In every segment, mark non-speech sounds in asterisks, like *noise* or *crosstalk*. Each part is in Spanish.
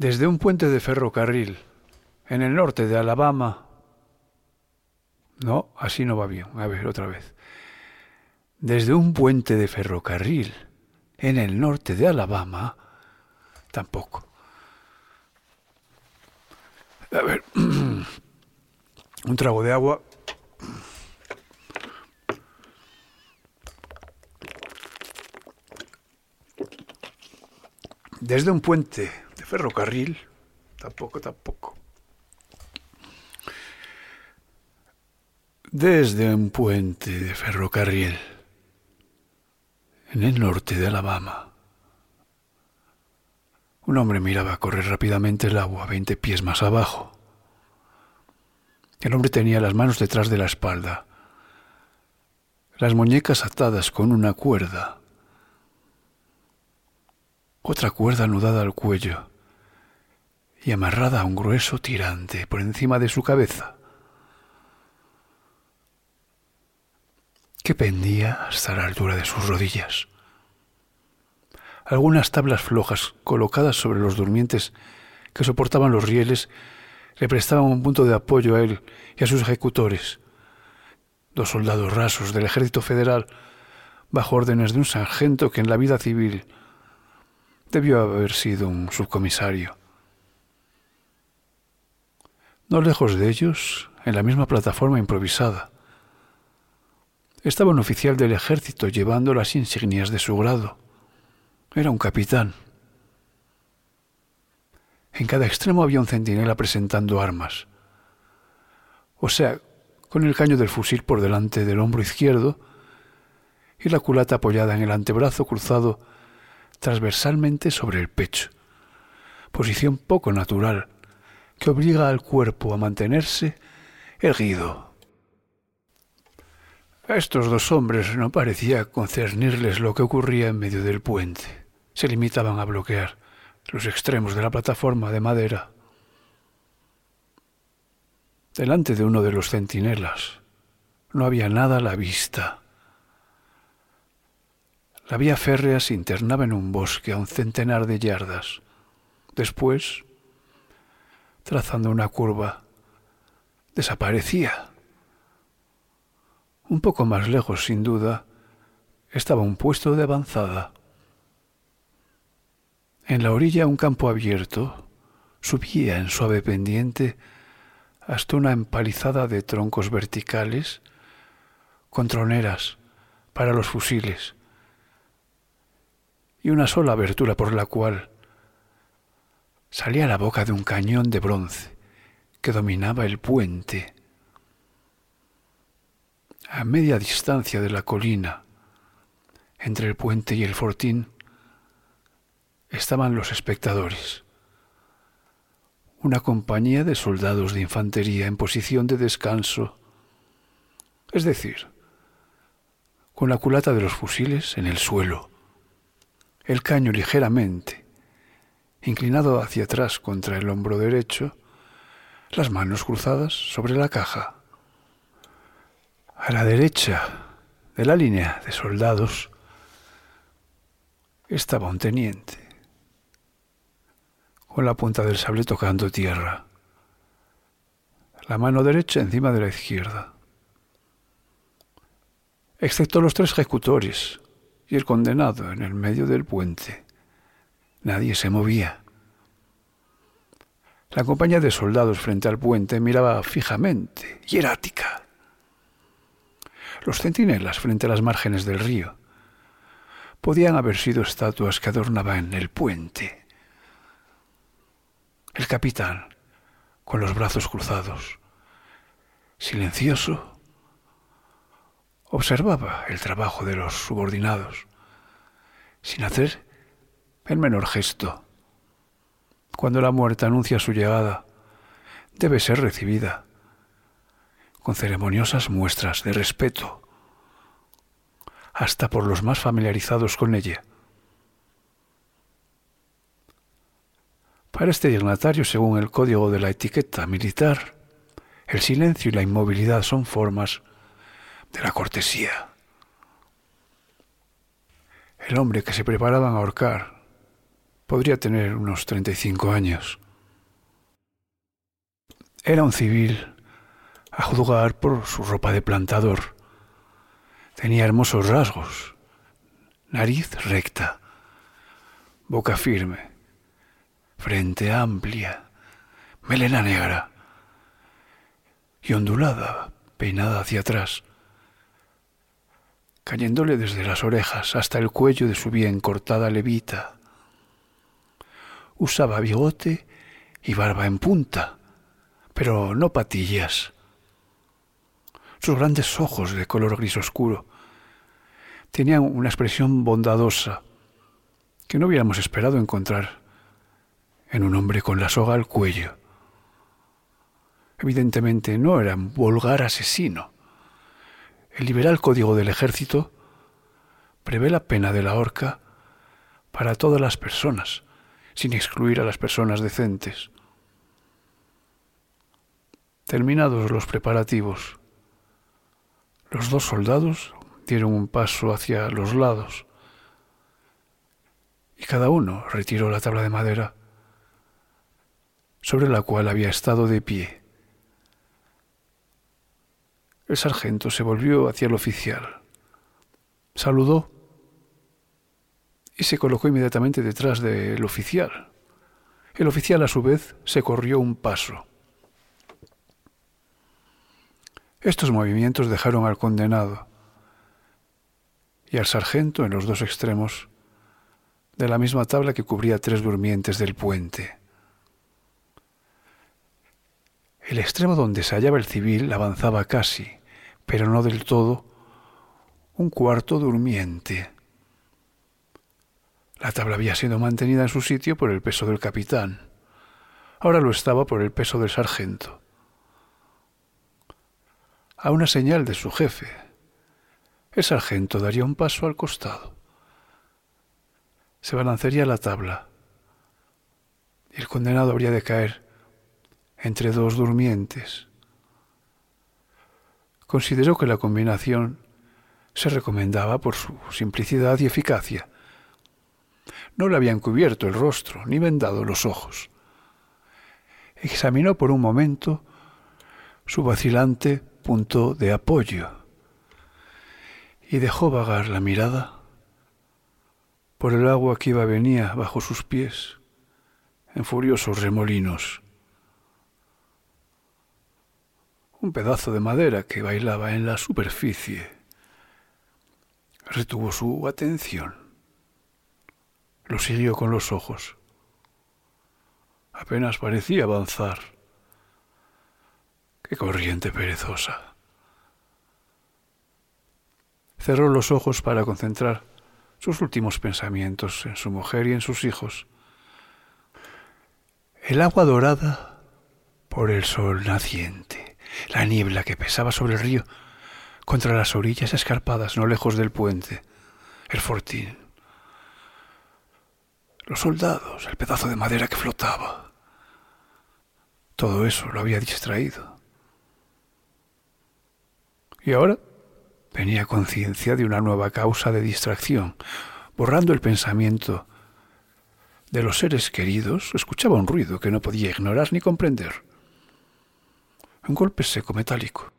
Desde un puente de ferrocarril en el norte de Alabama. No, así no va bien. A ver, otra vez. Desde un puente de ferrocarril en el norte de Alabama. Tampoco. A ver. *clears throat* un trago de agua. Desde un puente ferrocarril, tampoco, tampoco. Desde un puente de ferrocarril en el norte de Alabama, un hombre miraba correr rápidamente el agua veinte pies más abajo. El hombre tenía las manos detrás de la espalda, las muñecas atadas con una cuerda, otra cuerda anudada al cuello y amarrada a un grueso tirante por encima de su cabeza, que pendía hasta la altura de sus rodillas. Algunas tablas flojas colocadas sobre los durmientes que soportaban los rieles le prestaban un punto de apoyo a él y a sus ejecutores, dos soldados rasos del ejército federal bajo órdenes de un sargento que en la vida civil debió haber sido un subcomisario. No lejos de ellos, en la misma plataforma improvisada, estaba un oficial del ejército llevando las insignias de su grado. Era un capitán. En cada extremo había un centinela presentando armas. O sea, con el caño del fusil por delante del hombro izquierdo y la culata apoyada en el antebrazo cruzado transversalmente sobre el pecho. Posición poco natural que obliga al cuerpo a mantenerse erguido. A estos dos hombres no parecía concernirles lo que ocurría en medio del puente. Se limitaban a bloquear los extremos de la plataforma de madera. Delante de uno de los centinelas no había nada a la vista. La vía férrea se internaba en un bosque a un centenar de yardas. Después, trazando una curva, desaparecía. Un poco más lejos, sin duda, estaba un puesto de avanzada. En la orilla un campo abierto subía en suave pendiente hasta una empalizada de troncos verticales con troneras para los fusiles y una sola abertura por la cual salía la boca de un cañón de bronce que dominaba el puente. A media distancia de la colina, entre el puente y el fortín, estaban los espectadores. Una compañía de soldados de infantería en posición de descanso, es decir, con la culata de los fusiles en el suelo, el caño ligeramente, inclinado hacia atrás contra el hombro derecho, las manos cruzadas sobre la caja. A la derecha de la línea de soldados estaba un teniente con la punta del sable tocando tierra, la mano derecha encima de la izquierda, excepto los tres ejecutores y el condenado en el medio del puente. Nadie se movía. La compañía de soldados frente al puente miraba fijamente, hierática. Los centinelas frente a las márgenes del río podían haber sido estatuas que adornaban el puente. El capitán, con los brazos cruzados, silencioso, observaba el trabajo de los subordinados, sin hacer el menor gesto. Cuando la muerte anuncia su llegada, debe ser recibida con ceremoniosas muestras de respeto, hasta por los más familiarizados con ella. Para este dignatario, según el código de la etiqueta militar, el silencio y la inmovilidad son formas de la cortesía. El hombre que se preparaban a ahorcar podría tener unos 35 años. Era un civil, a juzgar por su ropa de plantador. Tenía hermosos rasgos, nariz recta, boca firme, frente amplia, melena negra y ondulada, peinada hacia atrás, cayéndole desde las orejas hasta el cuello de su bien cortada levita. Usaba bigote y barba en punta, pero no patillas. Sus grandes ojos de color gris oscuro tenían una expresión bondadosa que no hubiéramos esperado encontrar en un hombre con la soga al cuello. Evidentemente no era un vulgar asesino. El liberal código del ejército prevé la pena de la horca para todas las personas, sin excluir a las personas decentes. Terminados los preparativos, los dos soldados dieron un paso hacia los lados y cada uno retiró la tabla de madera sobre la cual había estado de pie. El sargento se volvió hacia el oficial, saludó y se colocó inmediatamente detrás del oficial. El oficial a su vez se corrió un paso. Estos movimientos dejaron al condenado y al sargento en los dos extremos de la misma tabla que cubría tres durmientes del puente. El extremo donde se hallaba el civil avanzaba casi, pero no del todo, un cuarto durmiente. La tabla había sido mantenida en su sitio por el peso del capitán. Ahora lo estaba por el peso del sargento. A una señal de su jefe, el sargento daría un paso al costado. Se balancearía la tabla y el condenado habría de caer entre dos durmientes. Consideró que la combinación se recomendaba por su simplicidad y eficacia. No le habían cubierto el rostro ni vendado los ojos. Examinó por un momento su vacilante punto de apoyo y dejó vagar la mirada por el agua que iba venía bajo sus pies en furiosos remolinos un pedazo de madera que bailaba en la superficie. Retuvo su atención. Lo siguió con los ojos. Apenas parecía avanzar. Qué corriente perezosa. Cerró los ojos para concentrar sus últimos pensamientos en su mujer y en sus hijos. El agua dorada por el sol naciente la niebla que pesaba sobre el río contra las orillas escarpadas no lejos del puente, el fortín, los soldados, el pedazo de madera que flotaba. Todo eso lo había distraído. Y ahora venía conciencia de una nueva causa de distracción, borrando el pensamiento de los seres queridos, escuchaba un ruido que no podía ignorar ni comprender un golpe seco metálico,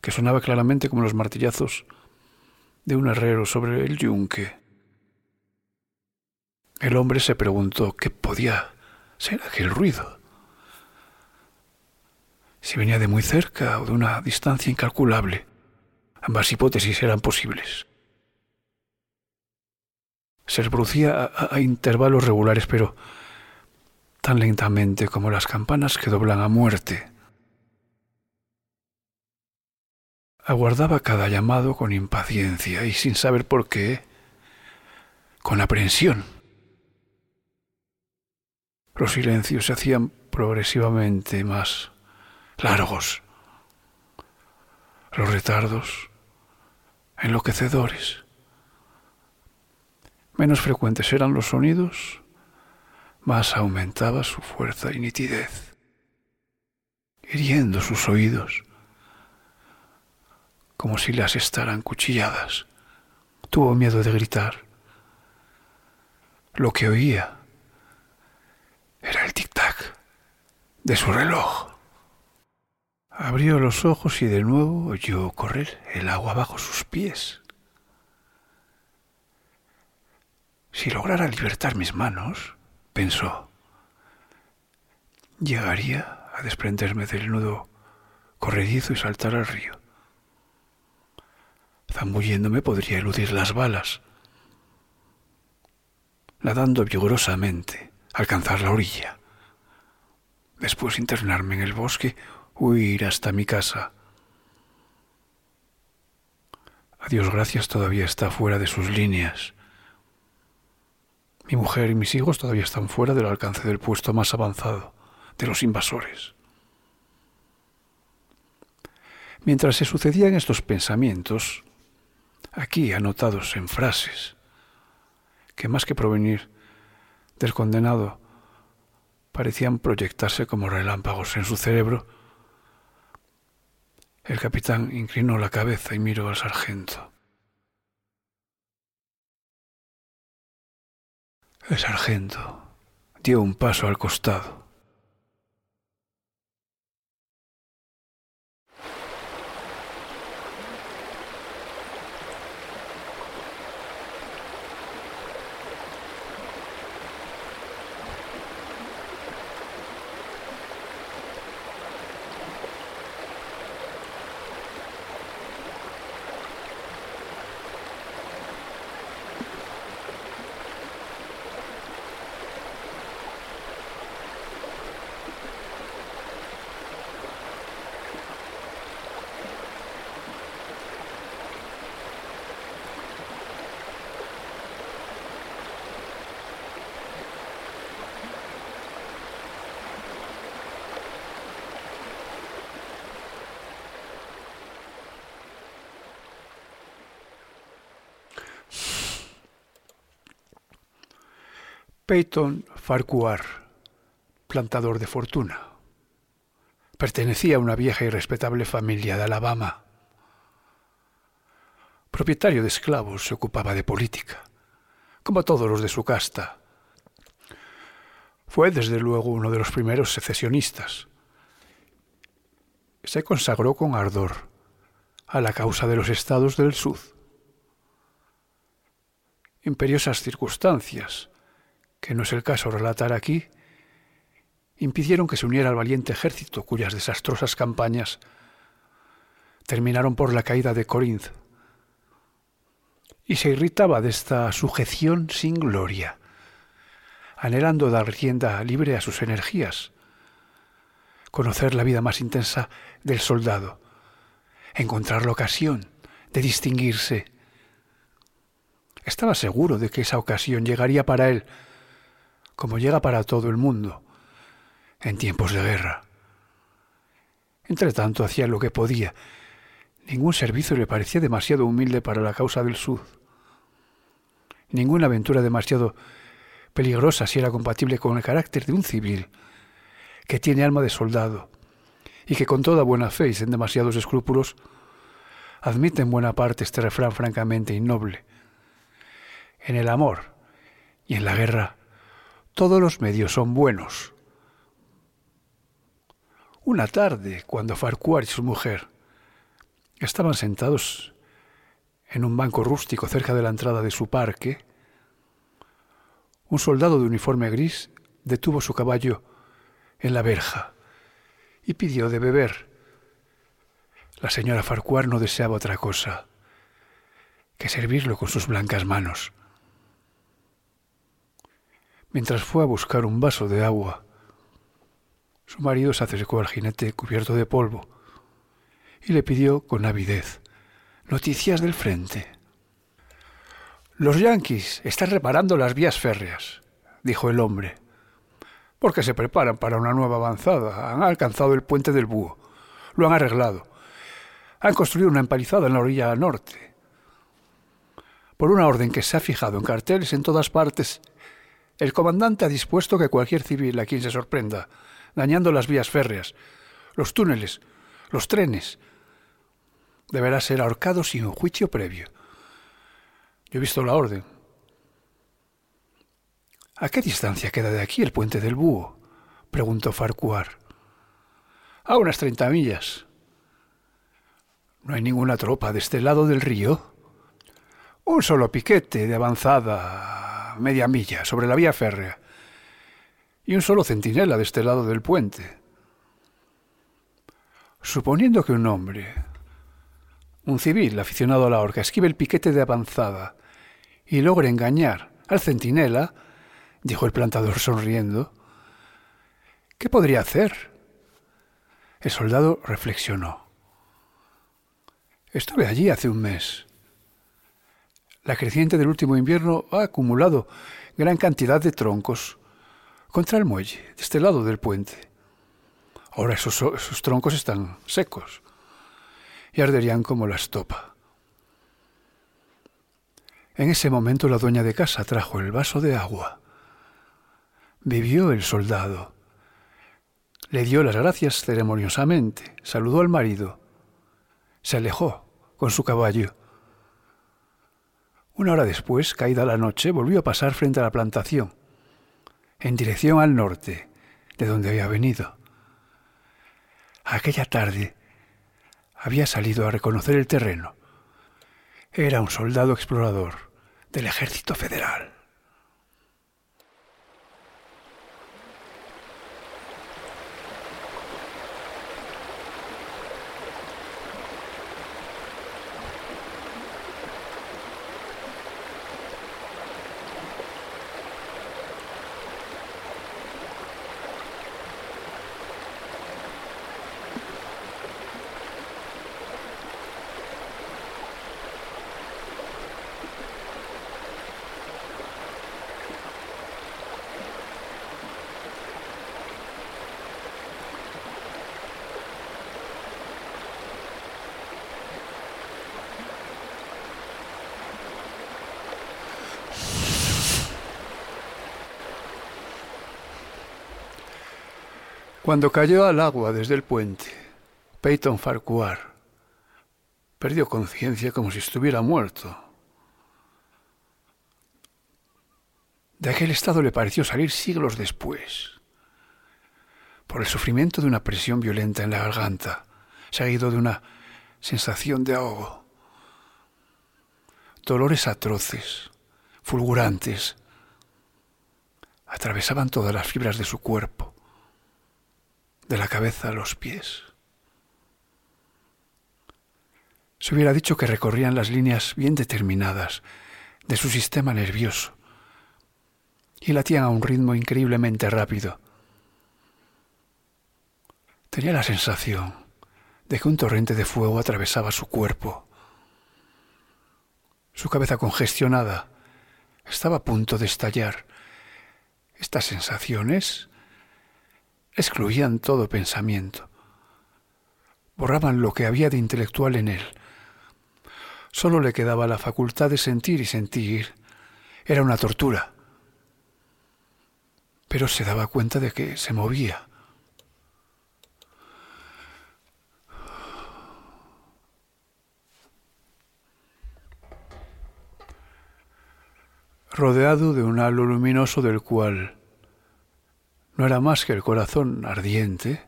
que sonaba claramente como los martillazos de un herrero sobre el yunque. El hombre se preguntó qué podía ser aquel ruido. Si venía de muy cerca o de una distancia incalculable. Ambas hipótesis eran posibles. Se reproducía a, a intervalos regulares, pero tan lentamente como las campanas que doblan a muerte. aguardaba cada llamado con impaciencia y sin saber por qué, con aprensión. Los silencios se hacían progresivamente más largos. Los retardos enloquecedores. Menos frecuentes eran los sonidos, más aumentaba su fuerza y nitidez, hiriendo sus oídos como si las estaran cuchilladas. Tuvo miedo de gritar. Lo que oía era el tic-tac de su reloj. Abrió los ojos y de nuevo oyó correr el agua bajo sus pies. Si lograra libertar mis manos, pensó, llegaría a desprenderme del nudo corredizo y saltar al río. Zambulléndome podría eludir las balas. Nadando vigorosamente, alcanzar la orilla. Después internarme en el bosque, huir hasta mi casa. A Dios gracias todavía está fuera de sus líneas. Mi mujer y mis hijos todavía están fuera del alcance del puesto más avanzado de los invasores. Mientras se sucedían estos pensamientos, aquí anotados en frases, que más que provenir del condenado, parecían proyectarse como relámpagos en su cerebro, el capitán inclinó la cabeza y miró al sargento. El sargento dio un paso al costado. Peyton Farquhar, plantador de fortuna. Pertenecía a una vieja y respetable familia de Alabama. Propietario de esclavos, se ocupaba de política, como todos los de su casta. Fue desde luego uno de los primeros secesionistas. Se consagró con ardor a la causa de los estados del sur. Imperiosas circunstancias, que no es el caso relatar aquí, impidieron que se uniera al valiente ejército cuyas desastrosas campañas terminaron por la caída de Corinth. Y se irritaba de esta sujeción sin gloria, anhelando dar rienda libre a sus energías, conocer la vida más intensa del soldado, encontrar la ocasión de distinguirse. Estaba seguro de que esa ocasión llegaría para él, como llega para todo el mundo, en tiempos de guerra. Entre tanto hacía lo que podía. Ningún servicio le parecía demasiado humilde para la causa del sur. Ninguna aventura demasiado peligrosa si era compatible con el carácter de un civil que tiene alma de soldado y que con toda buena fe y sin demasiados escrúpulos admite en buena parte este refrán francamente innoble. En el amor y en la guerra todos los medios son buenos. Una tarde, cuando Farquhar y su mujer estaban sentados en un banco rústico cerca de la entrada de su parque, un soldado de uniforme gris detuvo su caballo en la verja y pidió de beber. La señora Farquhar no deseaba otra cosa que servirlo con sus blancas manos. Mientras fue a buscar un vaso de agua, su marido se acercó al jinete cubierto de polvo y le pidió con avidez noticias del frente. Los yanquis están reparando las vías férreas, dijo el hombre. Porque se preparan para una nueva avanzada. Han alcanzado el puente del búho. Lo han arreglado. Han construido una empalizada en la orilla norte. Por una orden que se ha fijado en carteles en todas partes, el comandante ha dispuesto que cualquier civil a quien se sorprenda, dañando las vías férreas, los túneles, los trenes, deberá ser ahorcado sin juicio previo. Yo he visto la orden. ¿A qué distancia queda de aquí el puente del búho? preguntó Farcuar. A unas treinta millas. ¿No hay ninguna tropa de este lado del río? Un solo piquete de avanzada media milla sobre la vía férrea y un solo centinela de este lado del puente. Suponiendo que un hombre, un civil aficionado a la horca, esquive el piquete de avanzada y logre engañar al centinela, dijo el plantador sonriendo, ¿qué podría hacer? El soldado reflexionó. Estuve allí hace un mes. La creciente del último invierno ha acumulado gran cantidad de troncos contra el muelle, de este lado del puente. Ahora esos, troncos están secos y arderían como la estopa. En ese momento la dueña de casa trajo el vaso de agua. Vivió el soldado. Le dio las gracias ceremoniosamente, saludó al marido, se alejó con su caballo. Una hora después, caída la noche, volvió a pasar frente a la plantación, en dirección al norte, de donde había venido. Aquella tarde había salido a reconocer el terreno. Era un soldado explorador del ejército federal. Cuando cayó al agua desde el puente, Peyton Farquhar perdió conciencia como si estuviera muerto. De aquel estado le pareció salir siglos después, por el sufrimiento de una presión violenta en la garganta, seguido de una sensación de ahogo. Dolores atroces, fulgurantes, atravesaban todas las fibras de su cuerpo de la cabeza a los pies. Se hubiera dicho que recorrían las líneas bien determinadas de su sistema nervioso y latían a un ritmo increíblemente rápido. Tenía la sensación de que un torrente de fuego atravesaba su cuerpo. Su cabeza congestionada estaba a punto de estallar. Estas sensaciones excluían todo pensamiento, borraban lo que había de intelectual en él. Solo le quedaba la facultad de sentir y sentir. Era una tortura. Pero se daba cuenta de que se movía. rodeado de un halo luminoso del cual no era más que el corazón ardiente,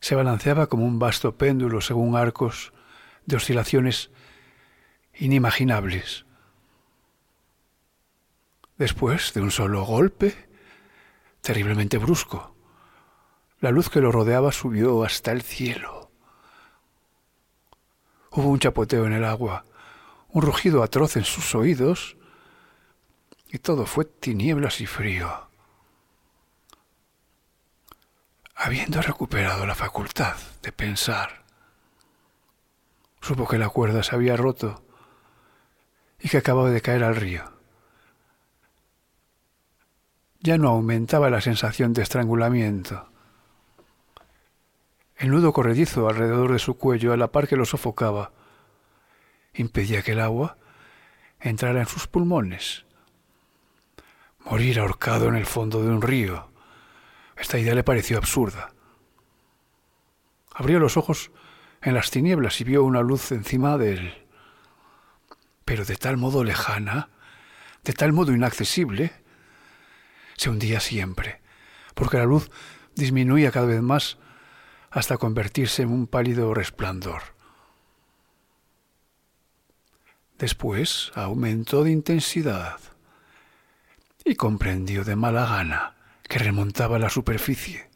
se balanceaba como un vasto péndulo según arcos de oscilaciones inimaginables. Después de un solo golpe, terriblemente brusco, la luz que lo rodeaba subió hasta el cielo. Hubo un chapoteo en el agua, un rugido atroz en sus oídos, y todo fue tinieblas y frío. Habiendo recuperado la facultad de pensar, supo que la cuerda se había roto y que acababa de caer al río. Ya no aumentaba la sensación de estrangulamiento. El nudo corredizo alrededor de su cuello, a la par que lo sofocaba, impedía que el agua entrara en sus pulmones. Morir ahorcado en el fondo de un río. Esta idea le pareció absurda. Abrió los ojos en las tinieblas y vio una luz encima de él, pero de tal modo lejana, de tal modo inaccesible, se hundía siempre, porque la luz disminuía cada vez más hasta convertirse en un pálido resplandor. Después aumentó de intensidad y comprendió de mala gana que remontaba la superficie,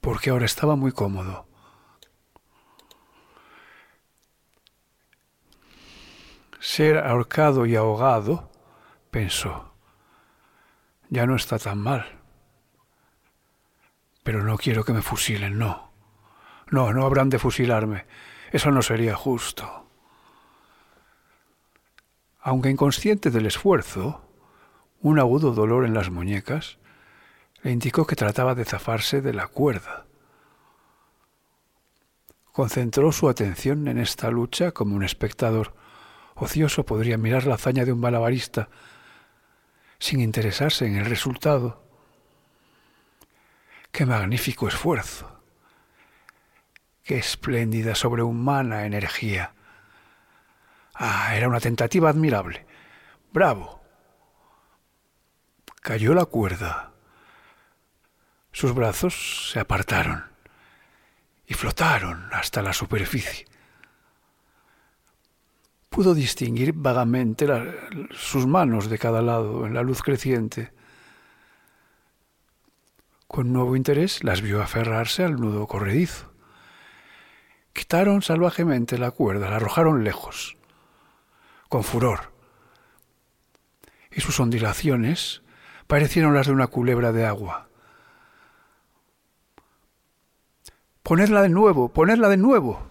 porque ahora estaba muy cómodo. Ser ahorcado y ahogado, pensó, ya no está tan mal. Pero no quiero que me fusilen, no. No, no habrán de fusilarme. Eso no sería justo. Aunque inconsciente del esfuerzo, un agudo dolor en las muñecas le indicó que trataba de zafarse de la cuerda. Concentró su atención en esta lucha como un espectador ocioso podría mirar la hazaña de un malabarista sin interesarse en el resultado. Qué magnífico esfuerzo. Qué espléndida sobrehumana energía. Ah, era una tentativa admirable. Bravo. Cayó la cuerda. Sus brazos se apartaron y flotaron hasta la superficie. Pudo distinguir vagamente sus manos de cada lado en la luz creciente. Con nuevo interés las vio aferrarse al nudo corredizo. Quitaron salvajemente la cuerda, la arrojaron lejos con furor. Y sus ondilaciones parecieron las de una culebra de agua. Ponedla de nuevo, ponedla de nuevo.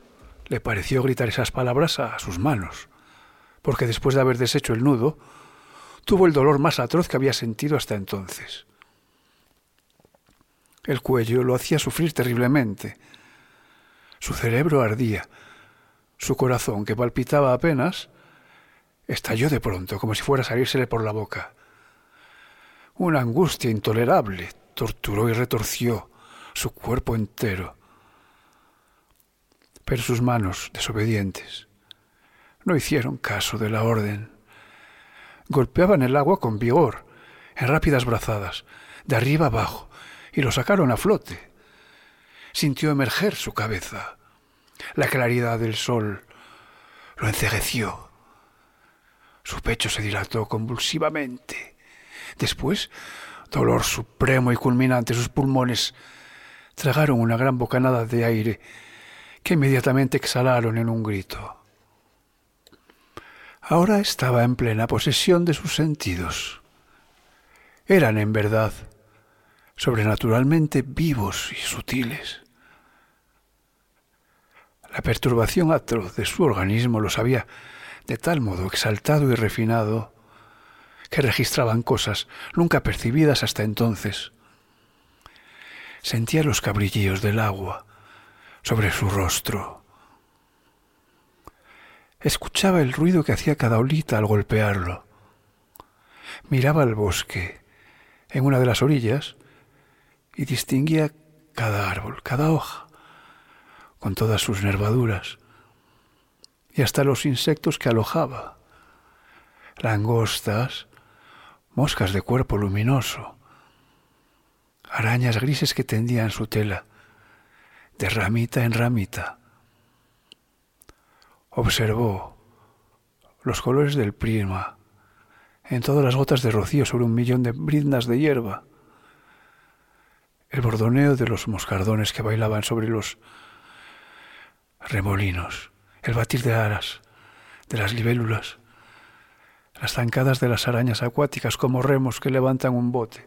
Le pareció gritar esas palabras a sus manos, porque después de haber deshecho el nudo, tuvo el dolor más atroz que había sentido hasta entonces. El cuello lo hacía sufrir terriblemente. Su cerebro ardía. Su corazón, que palpitaba apenas, estalló de pronto, como si fuera a salírsele por la boca. Una angustia intolerable torturó y retorció su cuerpo entero. Pero sus manos, desobedientes, no hicieron caso de la orden. Golpeaban el agua con vigor, en rápidas brazadas, de arriba abajo, y lo sacaron a flote. Sintió emerger su cabeza. La claridad del sol lo encegueció su pecho se dilató convulsivamente. Después, dolor supremo y culminante, sus pulmones tragaron una gran bocanada de aire que inmediatamente exhalaron en un grito. Ahora estaba en plena posesión de sus sentidos. Eran, en verdad, sobrenaturalmente vivos y sutiles. La perturbación atroz de su organismo los había de tal modo exaltado y refinado que registraban cosas nunca percibidas hasta entonces. Sentía los cabrillillos del agua sobre su rostro. Escuchaba el ruido que hacía cada olita al golpearlo. Miraba el bosque en una de las orillas y distinguía cada árbol, cada hoja, con todas sus nervaduras y hasta los insectos que alojaba, langostas, moscas de cuerpo luminoso, arañas grises que tendían su tela, de ramita en ramita. Observó los colores del prima en todas las gotas de rocío sobre un millón de brindas de hierba, el bordoneo de los moscardones que bailaban sobre los remolinos el batir de aras, de las libélulas, las zancadas de las arañas acuáticas como remos que levantan un bote.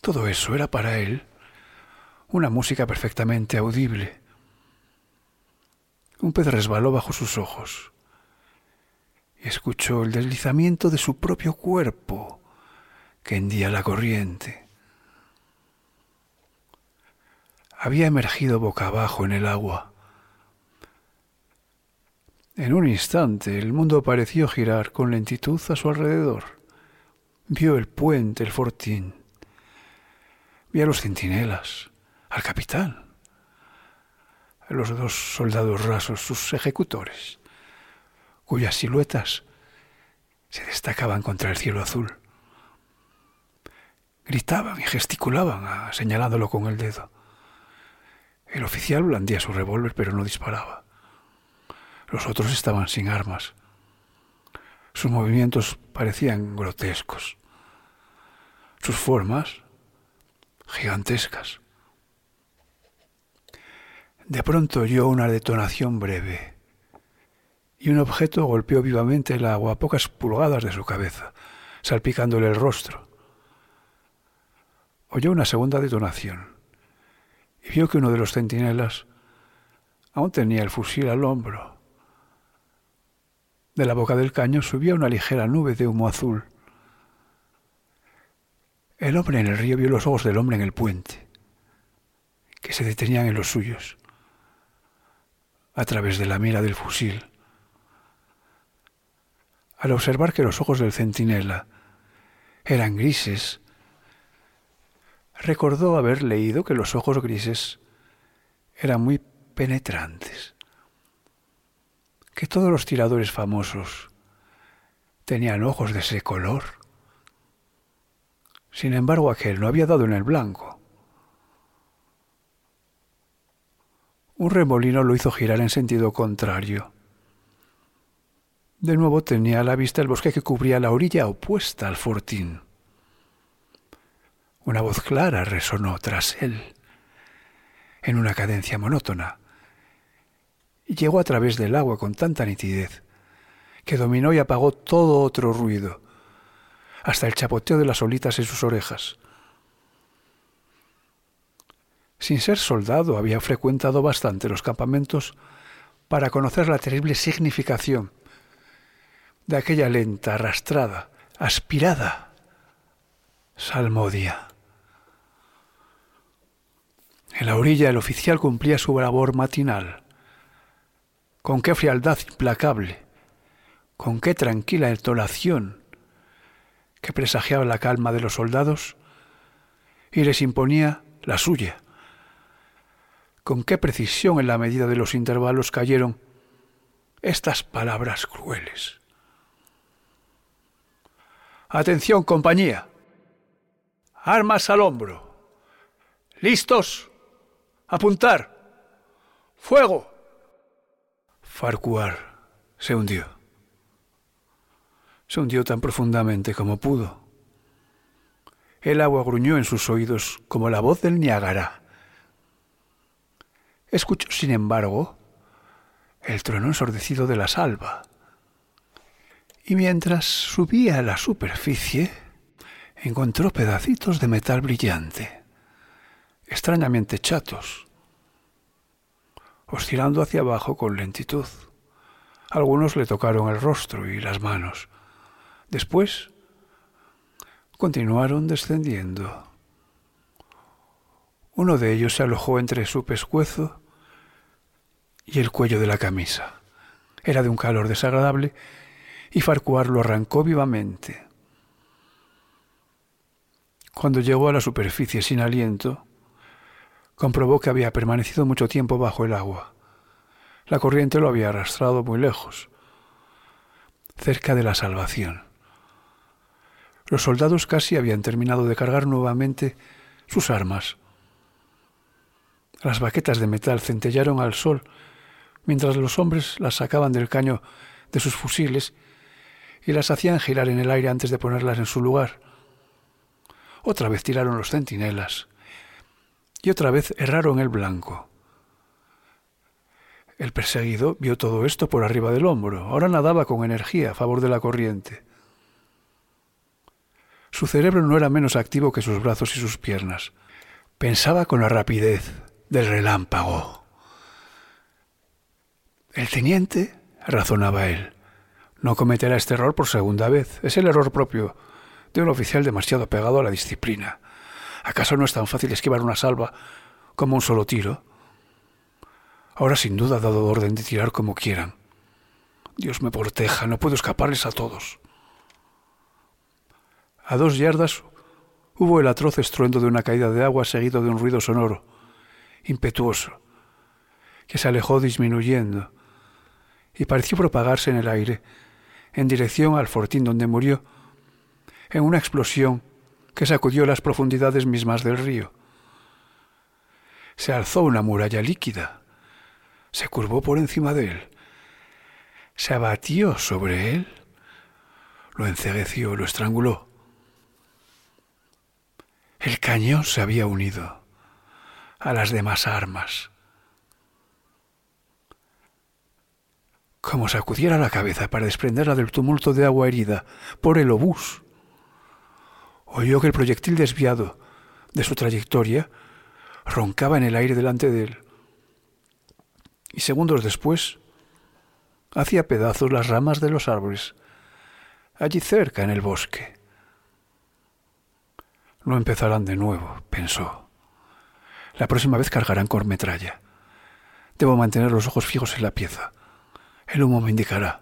Todo eso era para él una música perfectamente audible. Un pez resbaló bajo sus ojos y escuchó el deslizamiento de su propio cuerpo que hendía la corriente. Había emergido boca abajo en el agua. En un instante el mundo pareció girar con lentitud a su alrededor. Vio el puente, el fortín. Vio a los centinelas, al capitán, a los dos soldados rasos, sus ejecutores, cuyas siluetas se destacaban contra el cielo azul. Gritaban y gesticulaban, señalándolo con el dedo. El oficial blandía su revólver, pero no disparaba. Los otros estaban sin armas. Sus movimientos parecían grotescos. Sus formas gigantescas. De pronto oyó una detonación breve y un objeto golpeó vivamente el agua a pocas pulgadas de su cabeza, salpicándole el rostro. Oyó una segunda detonación y vio que uno de los centinelas aún tenía el fusil al hombro. De la boca del caño subía una ligera nube de humo azul. El hombre en el río vio los ojos del hombre en el puente, que se detenían en los suyos, a través de la mira del fusil. Al observar que los ojos del centinela eran grises, recordó haber leído que los ojos grises eran muy penetrantes, que todos los tiradores famosos tenían ojos de ese color. Sin embargo, aquel no había dado en el blanco. Un remolino lo hizo girar en sentido contrario. De nuevo tenía a la vista el bosque que cubría la orilla opuesta al fortín. Una voz clara resonó tras él, en una cadencia monótona, llegó a través del agua con tanta nitidez que dominó y apagó todo otro ruido, hasta el chapoteo de las olitas en sus orejas. Sin ser soldado, había frecuentado bastante los campamentos para conocer la terrible significación de aquella lenta, arrastrada, aspirada salmodia. En la orilla el oficial cumplía su labor matinal. Con qué frialdad implacable, con qué tranquila entonación que presagiaba la calma de los soldados y les imponía la suya. Con qué precisión en la medida de los intervalos cayeron estas palabras crueles. Atención, compañía. Armas al hombro. ¿Listos? Apuntar. Fuego. Farcuar se hundió. Se hundió tan profundamente como pudo. El agua gruñó en sus oídos como la voz del Niágara. Escuchó, sin embargo, el trueno ensordecido de la salva. Y mientras subía a la superficie, encontró pedacitos de metal brillante extrañamente chatos, oscilando hacia abajo con lentitud. Algunos le tocaron el rostro y las manos. Después continuaron descendiendo. Uno de ellos se alojó entre su pescuezo y el cuello de la camisa. Era de un calor desagradable y Farcuar lo arrancó vivamente. Cuando llegó a la superficie sin aliento, comprobó que había permanecido mucho tiempo bajo el agua. La corriente lo había arrastrado muy lejos, cerca de la salvación. Los soldados casi habían terminado de cargar nuevamente sus armas. Las baquetas de metal centellaron al sol mientras los hombres las sacaban del caño de sus fusiles y las hacían girar en el aire antes de ponerlas en su lugar. Otra vez tiraron los centinelas y otra vez erraron el blanco. El perseguido vio todo esto por arriba del hombro. Ahora nadaba con energía a favor de la corriente. Su cerebro no era menos activo que sus brazos y sus piernas. Pensaba con la rapidez del relámpago. El teniente, razonaba él, no cometerá este error por segunda vez. Es el error propio de un oficial demasiado pegado a la disciplina. ¿Acaso no es tan fácil esquivar una salva como un solo tiro? Ahora sin duda ha dado orden de tirar como quieran. Dios me proteja, no puedo escaparles a todos. A dos yardas hubo el atroz estruendo de una caída de agua seguido de un ruido sonoro, impetuoso, que se alejó disminuyendo y pareció propagarse en el aire, en dirección al fortín donde murió, en una explosión que sacudió las profundidades mismas del río. Se alzó una muralla líquida, se curvó por encima de él, se abatió sobre él, lo encegueció, lo estranguló. El cañón se había unido a las demás armas. Como sacudiera la cabeza para desprenderla del tumulto de agua herida por el obús, oyó que el proyectil desviado de su trayectoria roncaba en el aire delante de él. Y segundos después, hacía pedazos las ramas de los árboles, allí cerca en el bosque. No empezarán de nuevo, pensó. La próxima vez cargarán con metralla. Debo mantener los ojos fijos en la pieza. El humo me indicará.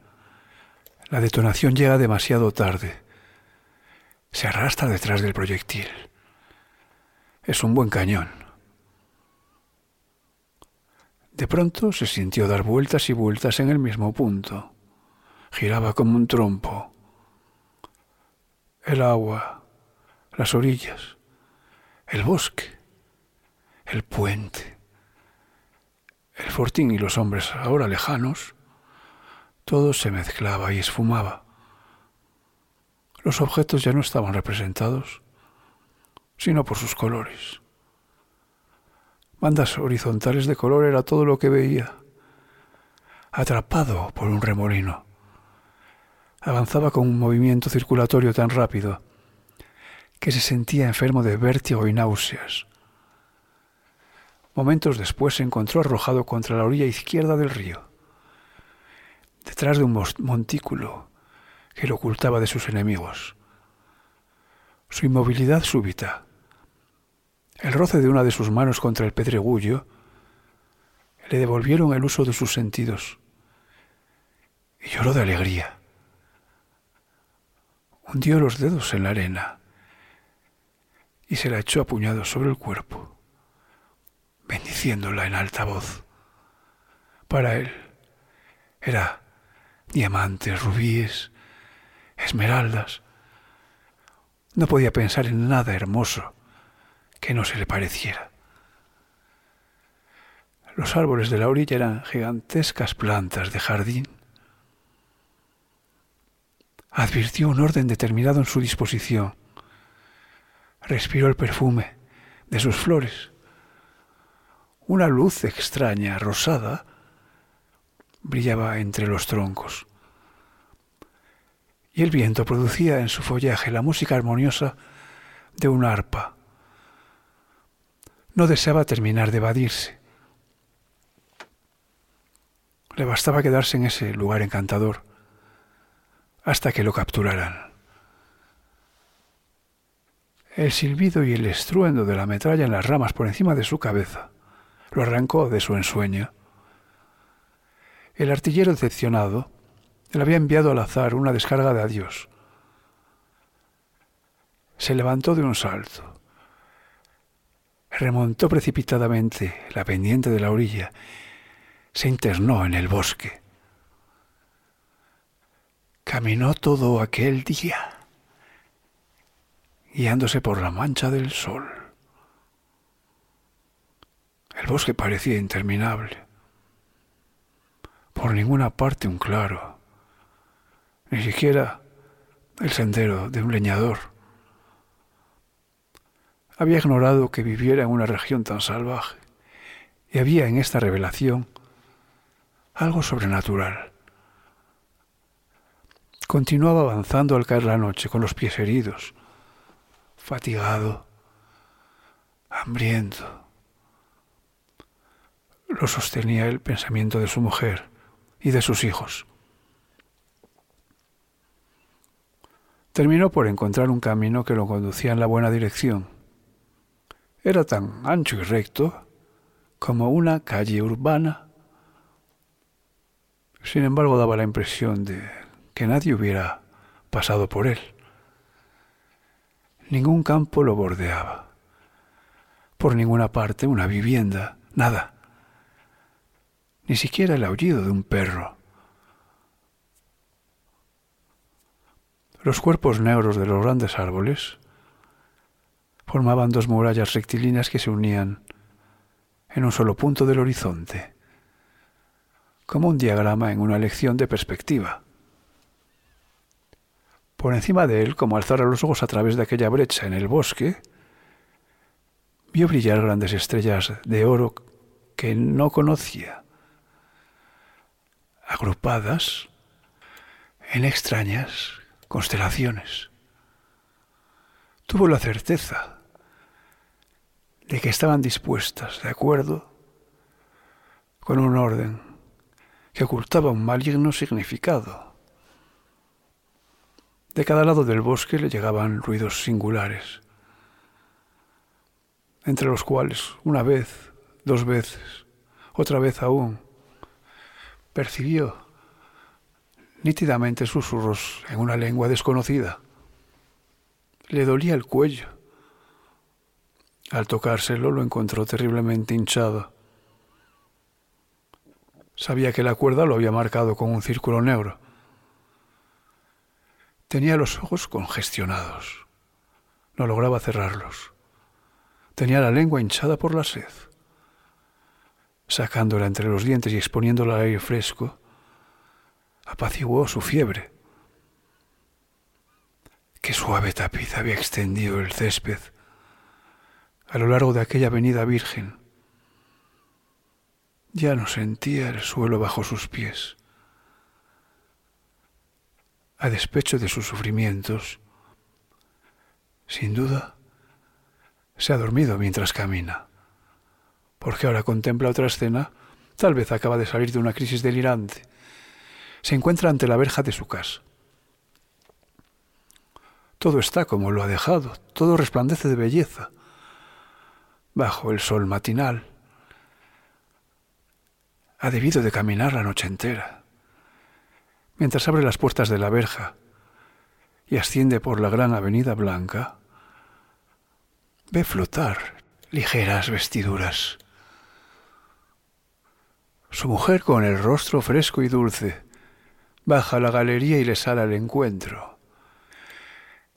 La detonación llega demasiado tarde. Se arrastra detrás del proyectil. Es un buen cañón. De pronto se sintió dar vueltas y vueltas en el mismo punto. Giraba como un trompo. El agua, las orillas, el bosque, el puente, el fortín y los hombres ahora lejanos, todo se mezclaba y esfumaba. Los objetos ya no estaban representados, sino por sus colores. Bandas horizontales de color era todo lo que veía. Atrapado por un remolino. Avanzaba con un movimiento circulatorio tan rápido que se sentía enfermo de vértigo y náuseas. Momentos después se encontró arrojado contra la orilla izquierda del río, detrás de un montículo que lo ocultaba de sus enemigos. Su inmovilidad súbita, el roce de una de sus manos contra el pedregullo le devolvieron el uso de sus sentidos y lloró de alegría. Hundió los dedos en la arena y se la echó a puñados sobre el cuerpo, bendiciéndola en alta voz. Para él era diamantes, rubíes, esmeraldas. No podía pensar en nada hermoso que no se le pareciera. Los árboles de la orilla eran gigantescas plantas de jardín. Advirtió un orden determinado en su disposición. Respiró el perfume de sus flores. Una luz extraña, rosada, brillaba entre los troncos. Y el viento producía en su follaje la música armoniosa de una arpa no deseaba terminar de evadirse. Le bastaba quedarse en ese lugar encantador hasta que lo capturaran. El silbido y el estruendo de la metralla en las ramas por encima de su cabeza lo arrancó de su ensueño. El artillero decepcionado le había enviado al azar una descarga de adiós. Se levantó de un salto remontó precipitadamente la pendiente de la orilla, se internó en el bosque. Caminó todo aquel día, guiándose por la mancha del sol. El bosque parecía interminable. Por ninguna parte un claro, ni siquiera el sendero de un leñador. Había ignorado que viviera en una región tan salvaje y había en esta revelación algo sobrenatural. Continuaba avanzando al caer la noche con los pies heridos, fatigado, hambriento. Lo sostenía el pensamiento de su mujer y de sus hijos. Terminó por encontrar un camino que lo conducía en la buena dirección. Era tan ancho y recto como una calle urbana. Sin embargo, daba la impresión de que nadie hubiera pasado por él. Ningún campo lo bordeaba. Por ninguna parte una vivienda, nada. Ni siquiera el aullido de un perro. Los cuerpos negros de los grandes árboles formaban dos murallas rectilíneas que se unían en un solo punto del horizonte, como un diagrama en una lección de perspectiva. Por encima de él, como alzara los ojos a través de aquella brecha en el bosque, vio brillar grandes estrellas de oro que no conocía, agrupadas en extrañas constelaciones. Tuvo la certeza de que estaban dispuestas, de acuerdo, con un orden que ocultaba un maligno significado. De cada lado del bosque le llegaban ruidos singulares, entre los cuales una vez, dos veces, otra vez aún, percibió nítidamente susurros en una lengua desconocida. Le dolía el cuello. Al tocárselo lo encontró terriblemente hinchado. Sabía que la cuerda lo había marcado con un círculo negro. Tenía los ojos congestionados. No lograba cerrarlos. Tenía la lengua hinchada por la sed. Sacándola entre los dientes y exponiéndola al aire fresco, apaciguó su fiebre. Qué suave tapiz había extendido el césped a lo largo de aquella avenida virgen. Ya no sentía el suelo bajo sus pies. A despecho de sus sufrimientos, sin duda, se ha dormido mientras camina, porque ahora contempla otra escena, tal vez acaba de salir de una crisis delirante se encuentra ante la verja de su casa. Todo está como lo ha dejado, todo resplandece de belleza, bajo el sol matinal. Ha debido de caminar la noche entera. Mientras abre las puertas de la verja y asciende por la gran avenida blanca, ve flotar ligeras vestiduras. Su mujer con el rostro fresco y dulce, baja la galería y le sale al encuentro,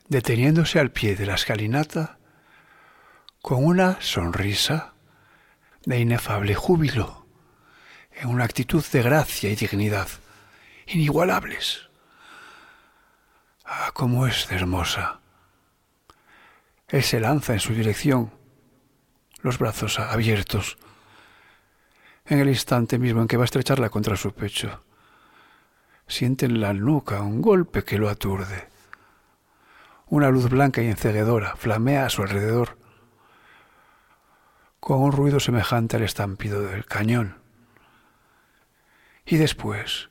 deteniéndose al pie de la escalinata con una sonrisa de inefable júbilo, en una actitud de gracia y dignidad inigualables. Ah, cómo es de hermosa. Él se lanza en su dirección, los brazos abiertos, en el instante mismo en que va a estrecharla contra su pecho siente en la nuca un golpe que lo aturde. Una luz blanca y enceguedora flamea a su alrededor, con un ruido semejante al estampido del cañón. Y después,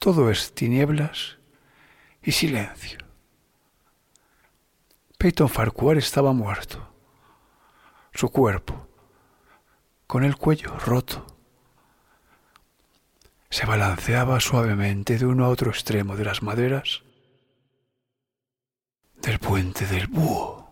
todo es tinieblas y silencio. Peyton Farquhar estaba muerto. Su cuerpo, con el cuello roto, se balanceaba suavemente de uno a otro extremo de las maderas del puente del búho.